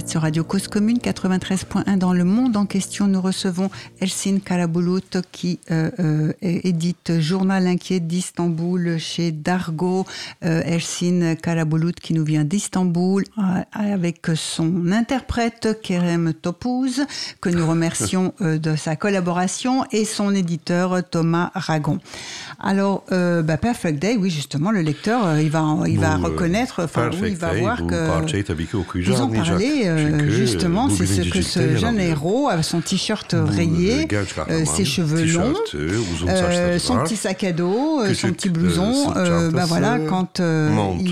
Êtes sur Radio Cause Commune 93.1 dans le monde en question. Nous recevons Elsin Karabulut qui euh, euh, édite Journal inquiet d'Istanbul chez Dargo. Euh, Elsin Karabulut qui nous vient d'Istanbul avec son interprète Kerem Topuz que nous remercions euh, de sa collaboration et son éditeur Thomas Ragon. Alors, bah, Perfect Day, oui justement, le lecteur il va, il va reconnaître, enfin oui, il va voir que vous en parlez euh, justement, c'est ce que ce jeune héros avec son t-shirt rayé, euh, ses cheveux longs, euh, son petit sac à dos, son petit blouson. bah voilà, quand montre,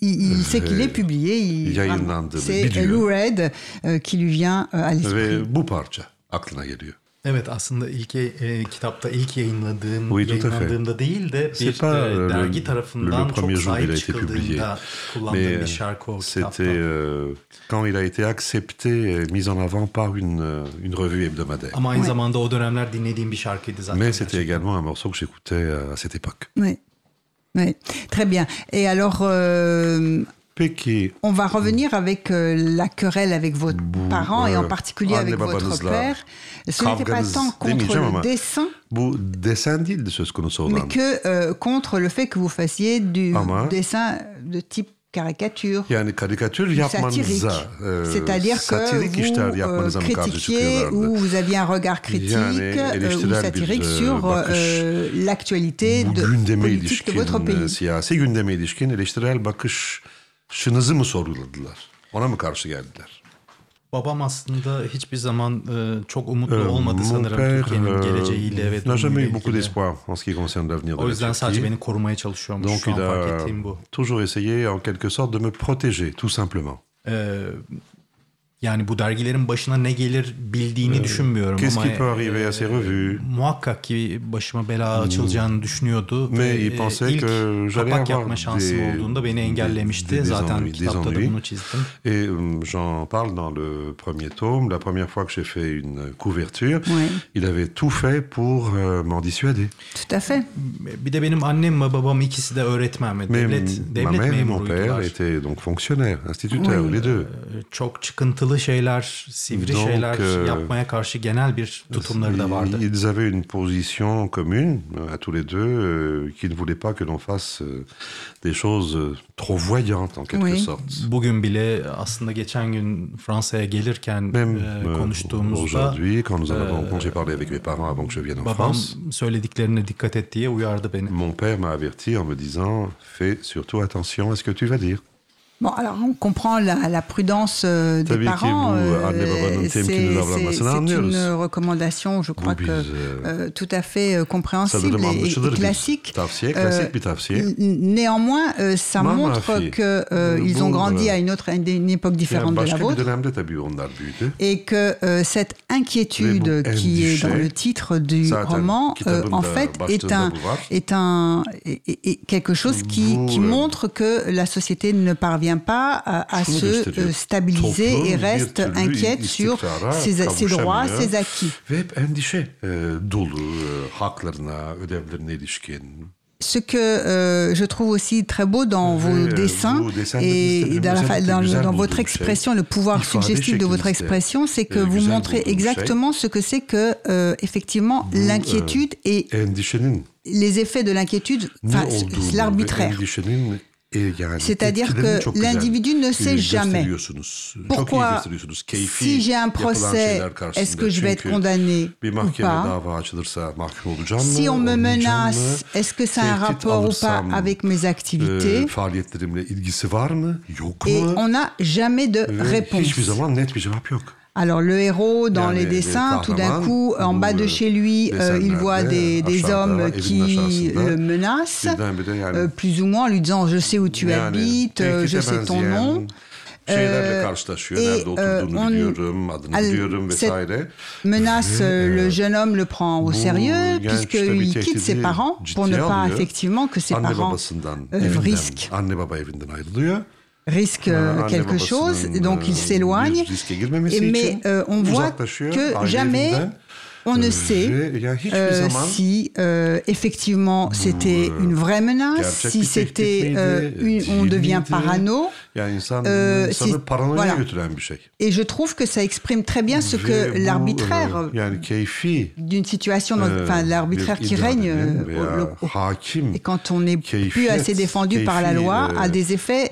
il, il, il sait qu'il est publié, il, c'est. Lou Red qui lui vient à l'esprit. Evet aslında ilk e, kitapta ilk yayınladığım Oui, tout à fait. yayınlandığımda değil de bir pas, e, euh, dergi le- tarafından le premier çok jour où il a sahip été publié. çıkıldığında kullandığım Mais bir şarkı o c'était kitapta. euh, quand il a été accepté et mis en avant par une, euh, une revue hebdomadaire. Ama aynı zamanda o dönemler dinlediğim bir şarkıydı zaten. Mais c'était également un morceau que j'écoutais à à cette époque. Oui. Oui, très bien. Et alors, euh, Peki, on va revenir avec euh, la querelle avec vos parents et en euh, particulier avec votre père. Ce n'était pas tant contre le dessin, bu desen değildi söz konusu mais que euh, contre le fait que vous fassiez du Ama- dessin de type caricature. Yani karikatür satirique. yapmanıza, e, C'est-à-dire que vous critiquiez ou vous aviez un regard critique Yani ou satirique bir, sur l'actualité de, politique de votre pays. siyasi gündeme ilişkin eleştirel bakışınızı mı sorguladılar? Ona mı karşı geldiler? Babam aslında hiçbir zaman e, çok umutlu Euh, olmadı sanırım père Türkiye'nin geleceğiyle ve durumuyla eu beaucoup ilgili. d'espoir en ce qui concerne l'avenir de O yüzden sadece beni korumaya çalışıyormuş. Donc Şu an fark ettiğim bu. toujours essayé en quelque sorte de me protéger, tout simplement. Ee, yani bu dergilerin başına ne gelir bildiğini düşünmüyorum Qu'est-ce ama qui peut arriver à ces revues? muhakkak ki başıma bela açılacağını düşünüyordu. Mais Ve, il e, pensait ilk que kapak yapma şansım des- olduğunda beni engellemişti. des- des Zaten ennuis, des kitapta da ennuis. bunu çizdim. Et j'en parle dans le premier tome. La première fois que j'ai fait une couverture, Ouais. il avait tout fait pour euh, m'en dissuader. Tout à fait. Bir de benim annem ve babam ikisi de öğretmen ve devlet, ma devlet mère et mon memuruydular. père étaient donc fonctionnaires, instituteurs, les deux. Ee, Çok çıkıntılı şeyler, sivri Donc, şeyler euh, yapmaya karşı genel bir tutumları da vardı. Ils avaient une position commune euh, à tous les deux, euh, qui ne voulaient pas que l'on fasse euh, des choses trop voyantes en quelque Oui. sorte. Bugün bile aslında geçen gün Fransa'ya gelirken Même e, konuştuğumuzda aujourd'hui, quand nous en avons, quand j'ai parlé avec mes parents avant que je vienne en babam France, söylediklerine dikkat et diye uyardı beni. mon père m'a averti en me disant Fais surtout attention à ce que tu vas dire. Bon, alors on comprend la, la prudence euh, des parents. Euh, c'est une recommandation, je crois que euh, tout à fait compréhensible et, et classique. néanmoins, ça montre qu'ils ont grandi à une autre une époque différente de la vôtre. Et que cette inquiétude qui est dans le titre du roman, en fait, est un, est un est, quelque chose qui, qui montre que la société ne parvient pas à, se euh, stabiliser et reste inquiète sur ses, ses droits, ses acquis. Ce que euh, je trouve aussi très beau dans vos dessins et dans, la, dans, dans votre expression, le pouvoir suggestif de votre expression, c'est que vous montrez exactement ce que c'est que, euh, effectivement, l'inquiétude et les effets de l'inquiétude, l'arbitraire. C'est-à-dire que l'individu ne sait jamais. Pourquoi, si j'ai un procès, est-ce que je vais être condamné ou pas Si on me menace, est-ce que ça a un rapport ou pas avec mes activités Et on n'a jamais de réponse. Alors le héros dans les dessins, tout d'un coup, en bas de chez lui, euh, il voit des, des hommes qui le menacent, euh, plus ou moins en lui disant je sais où tu habites, euh, je sais ton nom. Euh, euh, cette menace, le jeune homme le prend au sérieux puisqu'il quitte ses parents pour ne pas effectivement que ses parents risquent risque quelque chose, donc il s'éloigne. Mais euh, on voit que jamais on ne sait euh, si euh, effectivement c'était une vraie menace, si c'était on devient parano. Euh, voilà. Et je trouve que ça exprime très bien ce que l'arbitraire d'une situation, enfin l'arbitraire qui règne, et quand on n'est plus assez défendu par la loi, a des effets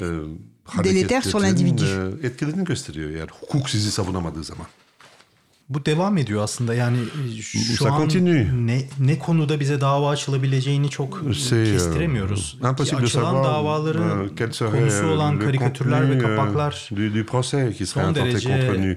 délétère sur l'individu. etkilediğini gösteriyor yani hukuk sizi savunamadığı zaman. Bu devam ediyor aslında. Yani e, şu Ça an ne, ne konuda bize dava açılabileceğini çok e, kestiremiyoruz. Impossible Açılan davaların konusu olan karikatürler ve kapaklar du, du procès qui serait intenté contre nous,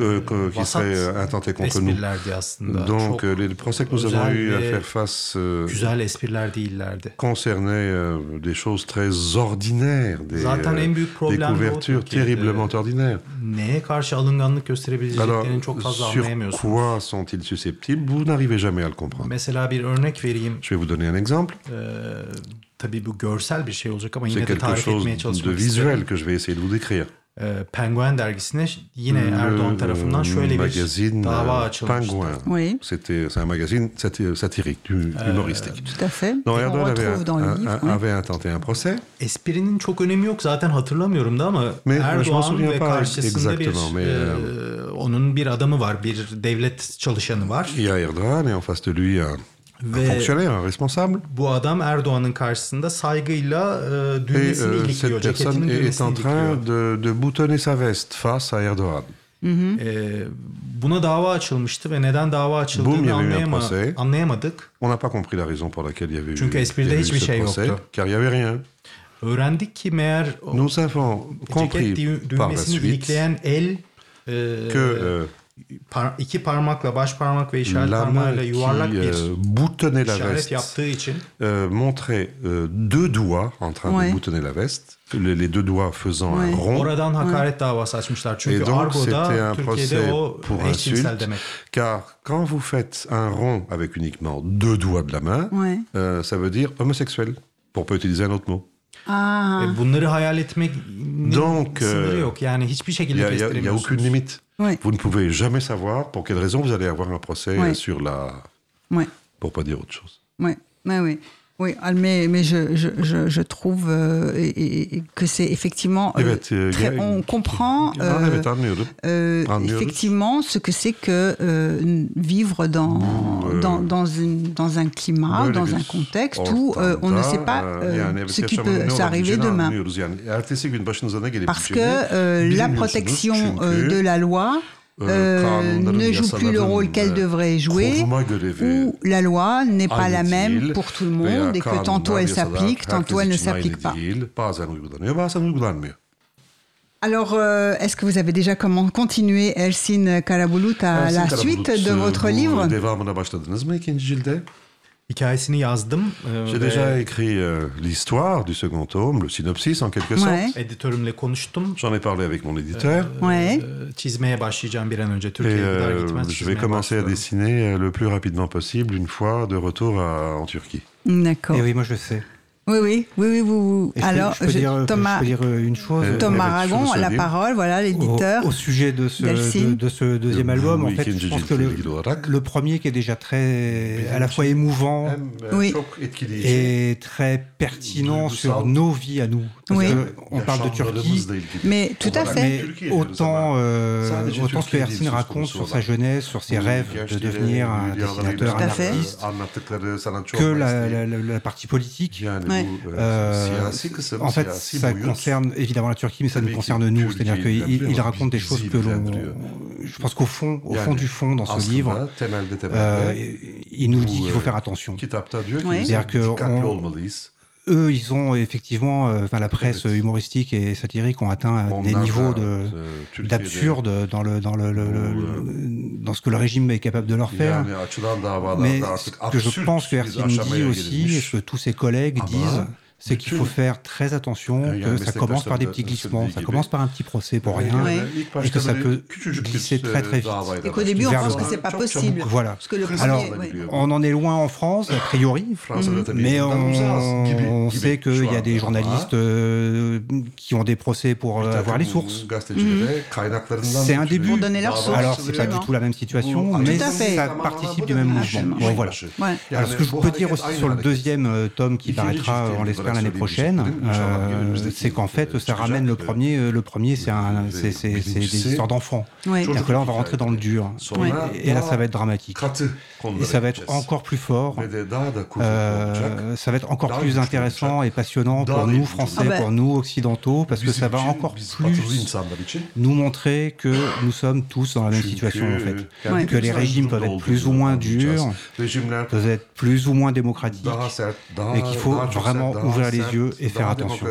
euh, qui serait intenté contre nous. aslında. Donc les procès que nous avons eu à faire face euh, güzel espriler değillerdi. concernaient euh, des choses très ordinaires, des, Zaten en büyük problem des couvertures terriblement ordinaires. Neye karşı alınganlık gösterebileceklerinin çok fazla sur quoi sont-ils susceptibles? Vous n'arrivez jamais à le comprendre. Je vais vous donner un exemple. Isterim. C'est quelque chose de visuel que je vais essayer de vous décrire. Ee, Penguen dergisine yine Erdoğan tarafından şöyle bir dava açılmıştı. Penguen. Oui. C'était c'est un magazine satirique, humoristique. Ee, tout à fait. Donc Erdoğan avait, un, un, avait intenté un procès. Esprinin çok önemi yok zaten hatırlamıyorum da ama mais, Erdoğan ve karşısında bir mais, e, onun bir adamı var, bir devlet çalışanı var. Il y a Erdoğan et en face de lui un Ve fonctionnaire, un responsable. Bu adam Erdoğan'ın karşısında saygıyla e, düğmesini et, ilikliyor, ceketinin düğmesini est en train de, de boutonner sa veste face à Erdoğan. Hı hı. E, buna dava açılmıştı ve neden dava açıldığını anlayama, anlayamadık. On n'a pas compris la raison pour laquelle il y avait Çünkü espride hiçbir şey procès, yoktu. Car il y avait rien. Öğrendik ki meğer Nous avons compris ceket düğmesini ilikleyen el e, que euh, par, iki parmakla baş parmak ve işaret parmağıyla yuvarlak bir euh, boutonner la işaret veste, yaptığı için euh, montrait euh, deux doigts en train ouais. de boutonner la veste les, les deux doigts faisant ouais. un rond. Oradan hakaret ouais. davası açmışlar. Çünkü Et donc, Argo'da Türkiye'de o pour insulte, demek. Car quand vous faites un rond avec uniquement deux doigts de la main, ouais. euh, ça veut dire homosexuel, pour pas utiliser un autre mot. Ah. E bunları hayal etmek Donc, sınırı yok. Yani hiçbir şekilde kestiremiyorsunuz. Il n'y a aucune limite. Oui. Vous ne pouvez jamais savoir pour quelle raison vous allez avoir un procès oui. sur la... Oui. Pour pas dire autre chose. Oui, oui, oui. Oui, mais, mais je, je, je, je trouve euh, et, et que c'est effectivement. Euh, très, on comprend euh, euh, effectivement ce que c'est que euh, vivre dans, dans, dans, une, dans un climat, dans un contexte où on ne sait pas ce qui peut s'arriver demain. Parce que la protection de la loi euh, ne joue plus le rôle qu'elle devrait jouer, où la loi n'est pas la même pour tout le monde et que tantôt elle s'applique, tantôt elle ne s'applique pas. Alors, euh, est-ce que vous avez déjà comment continué Elsin Karabulut à la suite de votre livre? J'ai déjà écrit euh, l'histoire du second tome, le synopsis en quelque sorte. J'en ai parlé avec mon éditeur. Ouais. Et euh, je vais commencer à dessiner le plus rapidement possible une fois de retour à- en Turquie. D'accord. Et oui, moi je sais. Oui, oui, oui, oui, je peux- Alors, je peux, je- dire, Thomas, je peux dire une chose. Euh, Thomas Aragon, la parole, voilà, l'éditeur. Au, au sujet de ce, de, de ce deuxième album, en fait, je pense que le, le premier qui est déjà très, à la fois émouvant Oui. et très pertinent sur nos vies à nous. Oui. on parle de Turquie, Mais tout à fait. mais autant, euh, autant ce que Hercine raconte sur sa jeunesse, sur ses rêves de devenir un dessinateur, un artiste, que la, la- la- la partie politique. Ouais. Euh, en fait, ça concerne évidemment la Turquie, mais ça nous concerne nous. C'est-à-dire qu'il il raconte des choses que l'on. Je pense qu'au fond, au fond du fond, dans ce livre, euh, il nous dit qu'il faut faire attention. Oui. C'est-à-dire que on- eux, ils ont effectivement, euh, enfin, la presse humoristique et satirique ont atteint des niveaux de d'absurde dans le dans le, le- le- le- dans ce que le régime est capable de leur faire. Mais ce que je pense que nous dit aussi, et ce que tous ses collègues disent, c'est qu'il faut faire très attention, que ça commence par des petits glissements, ça commence par un petit procès pour rien, et que ça peut glisser très très vite. Et qu'au début, on pense que c'est pas possible. Voilà. Parce que le premier, Alors, on en est loin en France, a priori, mais on, sait qu'il y a des journalistes euh, qui ont des procès pour euh, avoir les sources. C'est un début. Pour donner leurs sources. Alors, c'est pas du tout la même situation, mais ça participe du même mouvement. Bon, voilà. Alors, ce que je peux dire aussi sur le deuxième euh, tome qui paraîtra, on l'espère, l'année prochaine, euh, c'est qu'en fait, ça ramène le premier. euh, Le premier, c'est des histoires d'enfants. C'est-à-dire que là, on va rentrer dans le dur. Ouais. Et, là, ça va être dramatique. Et ça va être encore plus fort. Euh, ça va être encore plus intéressant et passionnant pour nous, Français, pour nous, Occidentaux, parce que ça va encore plus nous montrer que nous sommes tous dans la même situation, en fait. Ouais. Que les régimes peuvent être plus ou moins durs, peuvent être plus ou moins démocratiques, et qu'il faut vraiment ouvrir les yeux et faire attention.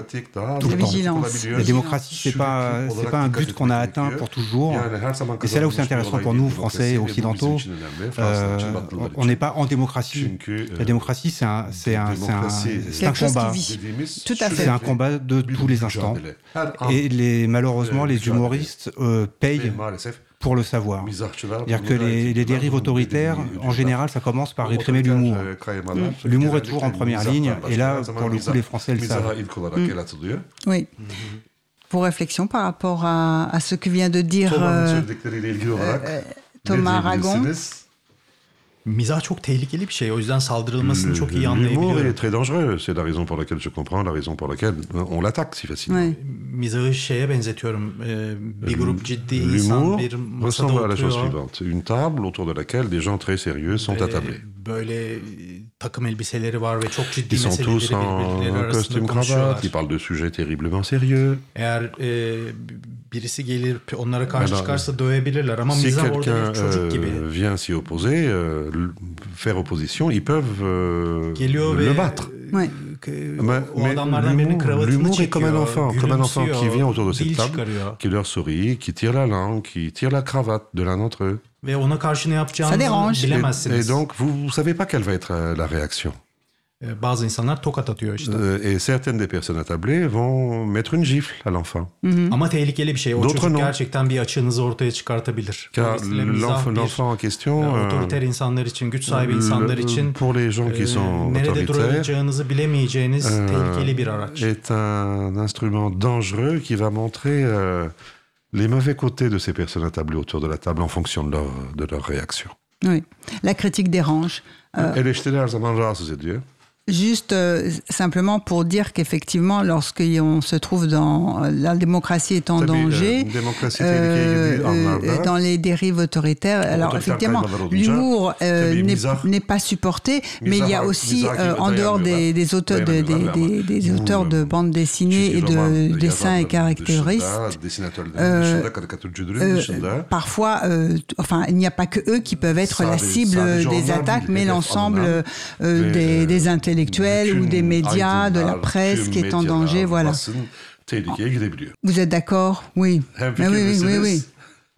Tout le La temps. La démocratie, c'est pas, c'est pas un but qu'on a atteint pour toujours. Et c'est là où c'est intéressant pour nous, Français et Occidentaux. Euh, on n'est pas en démocratie. La démocratie, c'est un, c'est un, c'est un, combat. Tout à fait. C'est un combat de tous les instants. Et les, malheureusement, les humoristes euh, payent pour le savoir. C'est-à-dire que les, les dérives autoritaires, en général, ça commence par réprimer l'humour. L'humour est toujours en première ligne, et là, pour le coup, les Français le savent. Oui. Pour réflexion par rapport à, à ce que vient de dire euh, euh, Thomas Aragon. Mizah çok tehlikeli bir şey. O yüzden saldırılmasını çok iyi L'humour est très dangereux. C'est la raison pour laquelle je comprends, la raison pour laquelle on l'attaque si facilement. Ouais. Mizahı şeye benzetiyorum. Ee, bir grup ciddi insan L'humour bir masada ressemble à la chose suivante. Une table autour de laquelle des gens très sérieux sont attablés. böyle e, takım elbiseleri var ve çok ciddi Ils sont meseleleri tous en birbirleri arasında costume konuşuyorlar. cravate, ils parlent de sujets terriblement sérieux. Eğer e, birisi gelir onlara karşı Alors, çıkarsa dövebilirler ama Si mizah orada quelqu'un bir çocuk euh, gibi. vient s'y opposer, euh, faire opposition, ils peuvent euh, Geliyor le ve battre. Ouais. e, Mais, o mais adamlardan birinin l'humour kravatını est comme un çekiyor, enfant, comme un enfant qui vient autour de cette table, çıkarıyor. qui leur sourit, qui tire la langue, qui tire la cravate de l'un d'entre eux. Ve ona karşı ne Ça yapacağınızı dérange. Et, et donc, vous ne savez pas quelle va être la réaction. E, Bazı insanlar tokat atıyor işte. Euh, et certaines des personnes attablées vont mettre une gifle à l'enfant. Ama tehlikeli bir şey. O D'autres çocuk non. gerçekten bir açığınızı ortaya çıkartabilir. Car Dolayısıyla mizah l'enfant en question, euh, otoriter insanlar için, güç sahibi insanlar le- için pour les gens qui sont nerede duracağınızı bilemeyeceğiniz euh, tehlikeli bir araç. est un instrument dangereux qui va montrer euh, les mauvais côtés de ces personnes attablées autour de la table en fonction de leur, de leur réaction. Oui. La critique dérange. Euh, Juste euh, simplement pour dire qu'effectivement, lorsqu'on se trouve dans la démocratie est en Tabii, danger, euh, euh, dans les dérives autoritaires, alors effectivement, l'humour euh, n'est pas supporté, mais il y a aussi, euh, en dehors des, auteurs, de- des, des- auteurs bandes dessinées et de dessins et euh, euh, dışında parfois, euh, enfin, il n'y a pas que eux qui peuvent être la cible des attaques, mais l'ensemble euh, des, des, euh, des intellectuels ou des médias, de la presse qui est en danger, voilà. Vous êtes d'accord? Oui. Hem oui, oui, oui, oui.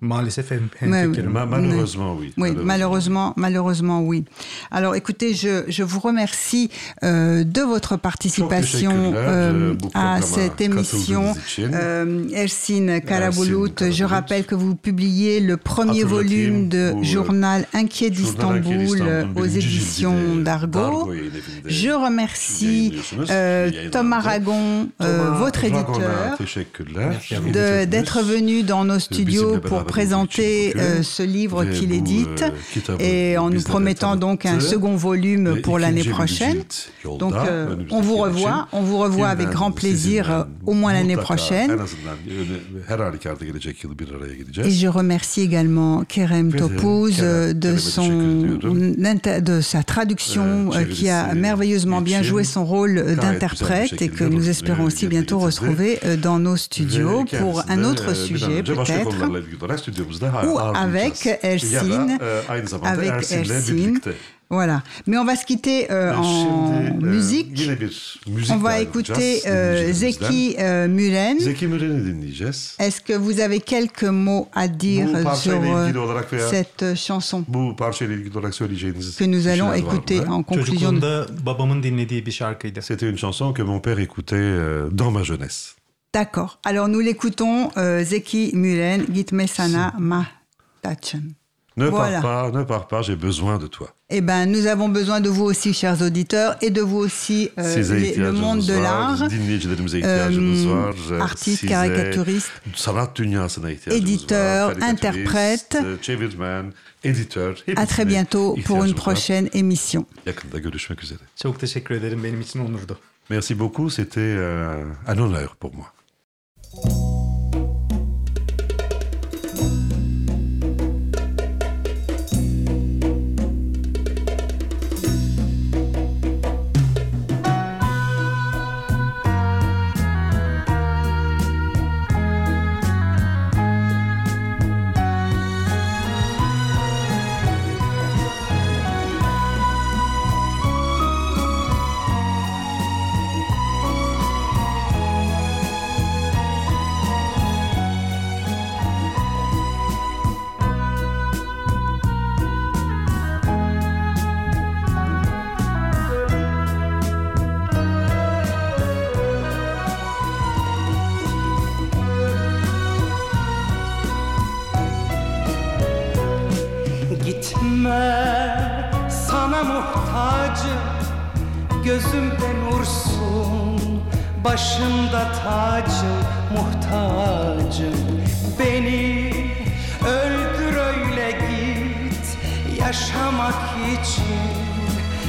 Maalesef hem, Malheureusement, oui. Oui, malheureusement, malheureusement, oui. Alors, écoutez, je, je vous remercie euh, de votre participation euh, à cette émission. Euh, Ersin Karabulut, je rappelle que vous publiez le premier volume de Journal Inquiet d'Istanbul aux éditions d'Argo. Je remercie Thomas Aragon, votre éditeur, d'être venu dans nos studios pour présenter euh, ce livre qu'il édite. euh, et en nous promettant donc un second volume pour l'année prochaine. Donc euh, on vous revoit, on vous revoit avec grand plaisir au moins l'année prochaine. Et je remercie également Kerem Topuz de son de sa traduction qui a merveilleusement bien joué son rôle d'interprète et que nous espérons aussi bientôt retrouver dans nos studios pour un autre sujet peut-être ou avec Ersin, avec Ersin. Voilà. Mais on va se quitter euh, en musique. On va écouter euh, Zeki euh, Müren. Zeki Müren'i dinleyeceğiz. Est-ce que vous avez quelques mots à dire sur cette chanson? Que nous allons écouter en conclusion C'était une chanson que mon père écoutait dans ma jeunesse. D'accord. Alors nous l'écoutons, euh, Zeki Mulen, Gitme Sana Mahtachen. Ne pars pas, ne pars pas, j'ai besoin de toi. Eh ben, nous avons besoin de vous aussi, chers auditeurs, et de vous aussi, euh, le monde de l'art, euh, artistes, caricaturistes, éditeurs, interprètes. À très bientôt pour une prochaine émission. Merci beaucoup, c'était un honneur pour moi. you yaşamak için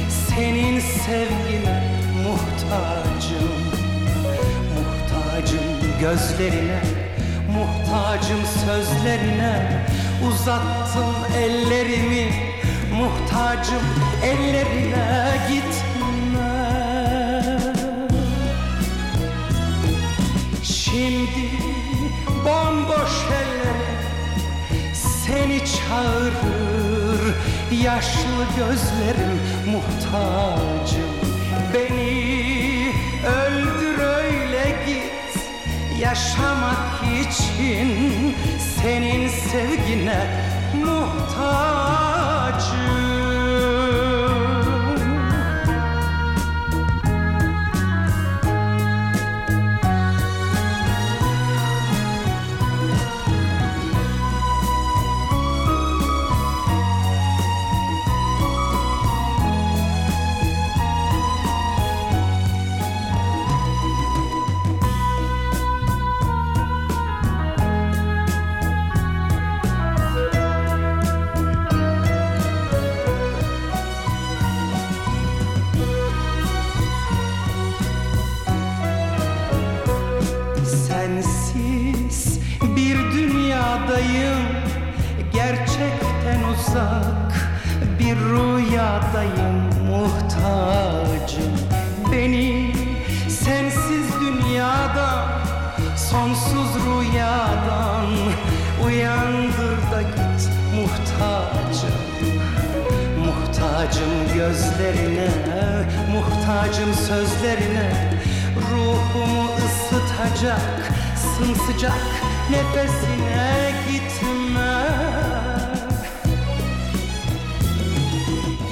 Senin sevgine muhtacım. Muhtacım gözlerine muhtacım sözlerine Uzattım ellerimi. Muhtacım ellerine git Şimdi bomboş eller seni çağırır Yaşlı gözlerim muhtacım. Beni öldür öyle git. Yaşamak için senin sevgine muhtacım gözlerine Muhtacım sözlerine. Ruhumu ısıtacak sımsıcak nefesine gitme.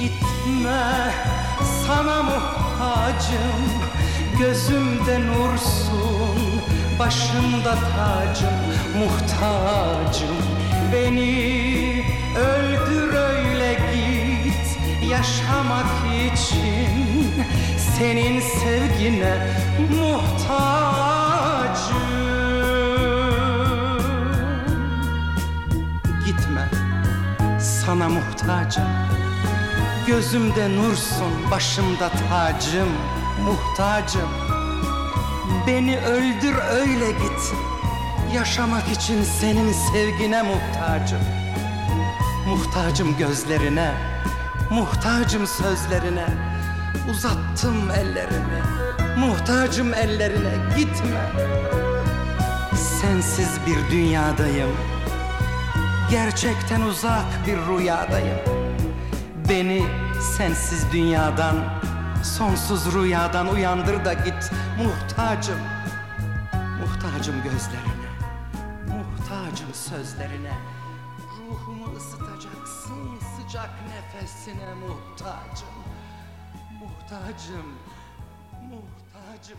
Gitme sana muhtacım Gözümde nursun başımda tacım Muhtacım beni öldür öyle git Yaşamak için senin sevgine muhtacım Gitme sana muhtacım Gözümde nursun, başımda tacım, muhtacım. Beni öldür öyle git. Yaşamak için senin sevgine muhtacım. Muhtacım gözlerine, muhtacım sözlerine. Uzattım ellerimi, muhtacım ellerine gitme. Sensiz bir dünyadayım. Gerçekten uzak bir rüyadayım. Beni sensiz dünyadan, sonsuz rüyadan uyandır da git muhtacım. Muhtacım gözlerine, sözlerine. Ruhumu ısıtacaksın sıcak nefesine muhtacım. Muhtacım, muhtacım